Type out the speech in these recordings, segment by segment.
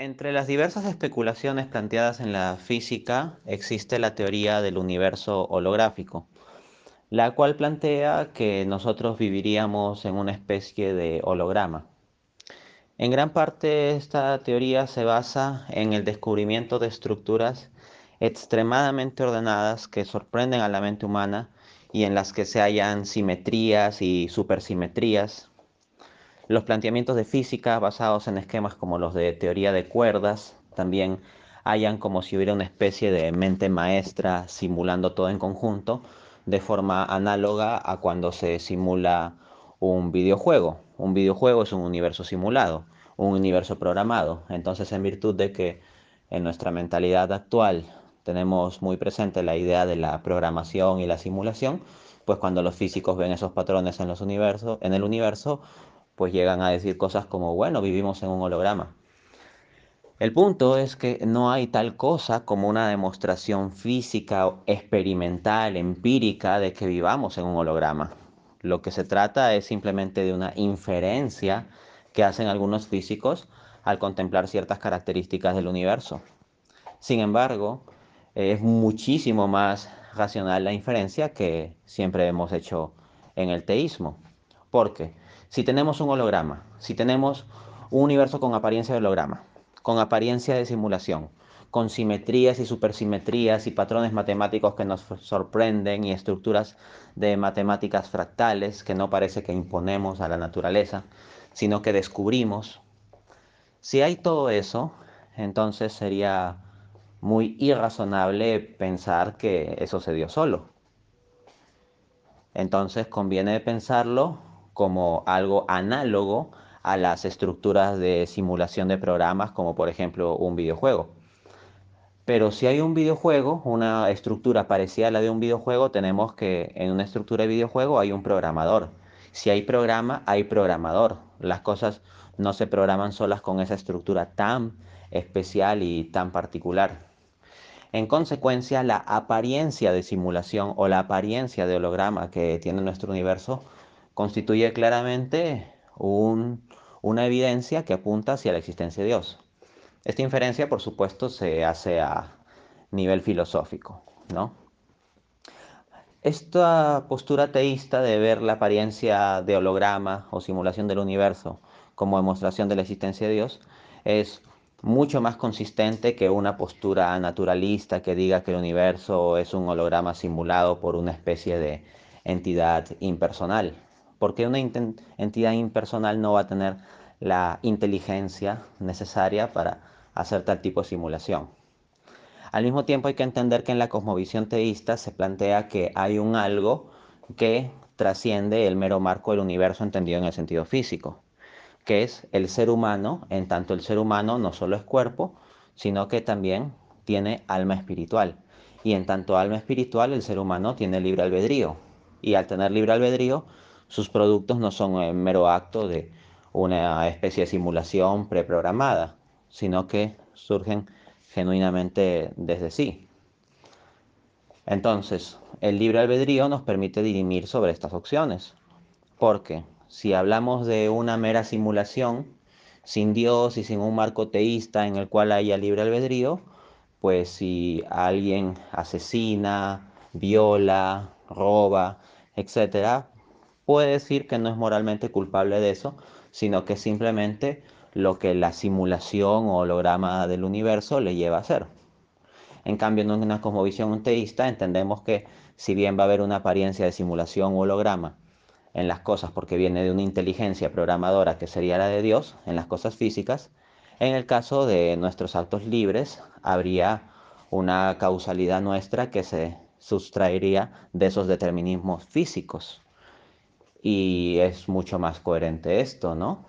Entre las diversas especulaciones planteadas en la física existe la teoría del universo holográfico, la cual plantea que nosotros viviríamos en una especie de holograma. En gran parte esta teoría se basa en el descubrimiento de estructuras extremadamente ordenadas que sorprenden a la mente humana y en las que se hallan simetrías y supersimetrías los planteamientos de física basados en esquemas como los de teoría de cuerdas también hayan como si hubiera una especie de mente maestra simulando todo en conjunto de forma análoga a cuando se simula un videojuego. Un videojuego es un universo simulado, un universo programado. Entonces, en virtud de que en nuestra mentalidad actual tenemos muy presente la idea de la programación y la simulación, pues cuando los físicos ven esos patrones en los universos, en el universo, pues llegan a decir cosas como, bueno, vivimos en un holograma. El punto es que no hay tal cosa como una demostración física, experimental, empírica de que vivamos en un holograma. Lo que se trata es simplemente de una inferencia que hacen algunos físicos al contemplar ciertas características del universo. Sin embargo, es muchísimo más racional la inferencia que siempre hemos hecho en el teísmo. ¿Por qué? Si tenemos un holograma, si tenemos un universo con apariencia de holograma, con apariencia de simulación, con simetrías y supersimetrías y patrones matemáticos que nos sorprenden y estructuras de matemáticas fractales que no parece que imponemos a la naturaleza, sino que descubrimos. Si hay todo eso, entonces sería muy irrazonable pensar que eso se dio solo. Entonces conviene pensarlo como algo análogo a las estructuras de simulación de programas, como por ejemplo un videojuego. Pero si hay un videojuego, una estructura parecida a la de un videojuego, tenemos que en una estructura de videojuego hay un programador. Si hay programa, hay programador. Las cosas no se programan solas con esa estructura tan especial y tan particular. En consecuencia, la apariencia de simulación o la apariencia de holograma que tiene nuestro universo constituye claramente una evidencia que apunta hacia la existencia de Dios. Esta inferencia, por supuesto, se hace a nivel filosófico, ¿no? Esta postura teísta de ver la apariencia de holograma o simulación del universo como demostración de la existencia de Dios es mucho más consistente que una postura naturalista que diga que el universo es un holograma simulado por una especie de entidad impersonal, porque una entidad impersonal no va a tener la inteligencia necesaria para hacer tal tipo de simulación. Al mismo tiempo hay que entender que en la cosmovisión teísta se plantea que hay un algo que trasciende el mero marco del universo entendido en el sentido físico, que es el ser humano, en tanto el ser humano no solo es cuerpo, sino que también tiene alma espiritual. Y en tanto alma espiritual, el ser humano tiene libre albedrío. Y al tener libre albedrío, sus productos no son un mero acto de una especie de simulación preprogramada, sino que surgen genuinamente desde sí. Entonces, el libre albedrío nos permite dirimir sobre estas opciones, porque si hablamos de una mera simulación, sin Dios y sin un marco teísta en el cual haya libre albedrío, pues si alguien asesina, viola, roba, etcétera, puede decir que no es moralmente culpable de eso, sino que simplemente lo que la simulación o holograma del universo le lleva a hacer. En cambio, en una cosmovisión teísta entendemos que si bien va a haber una apariencia de simulación o holograma en las cosas porque viene de una inteligencia programadora que sería la de Dios en las cosas físicas, en el caso de nuestros actos libres habría una causalidad nuestra que se sustraería de esos determinismos físicos. Y es mucho más coherente esto, ¿no?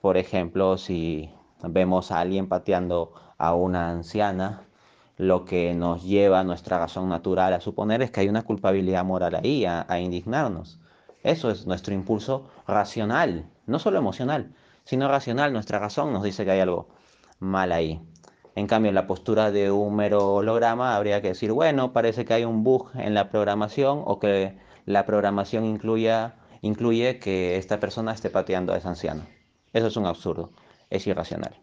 Por ejemplo, si vemos a alguien pateando a una anciana, lo que nos lleva nuestra razón natural a suponer es que hay una culpabilidad moral ahí, a, a indignarnos. Eso es nuestro impulso racional, no solo emocional, sino racional. Nuestra razón nos dice que hay algo mal ahí. En cambio, en la postura de un mero holograma habría que decir, bueno, parece que hay un bug en la programación o que la programación incluye que esta persona esté pateando a ese anciano. Eso es un absurdo, es irracional.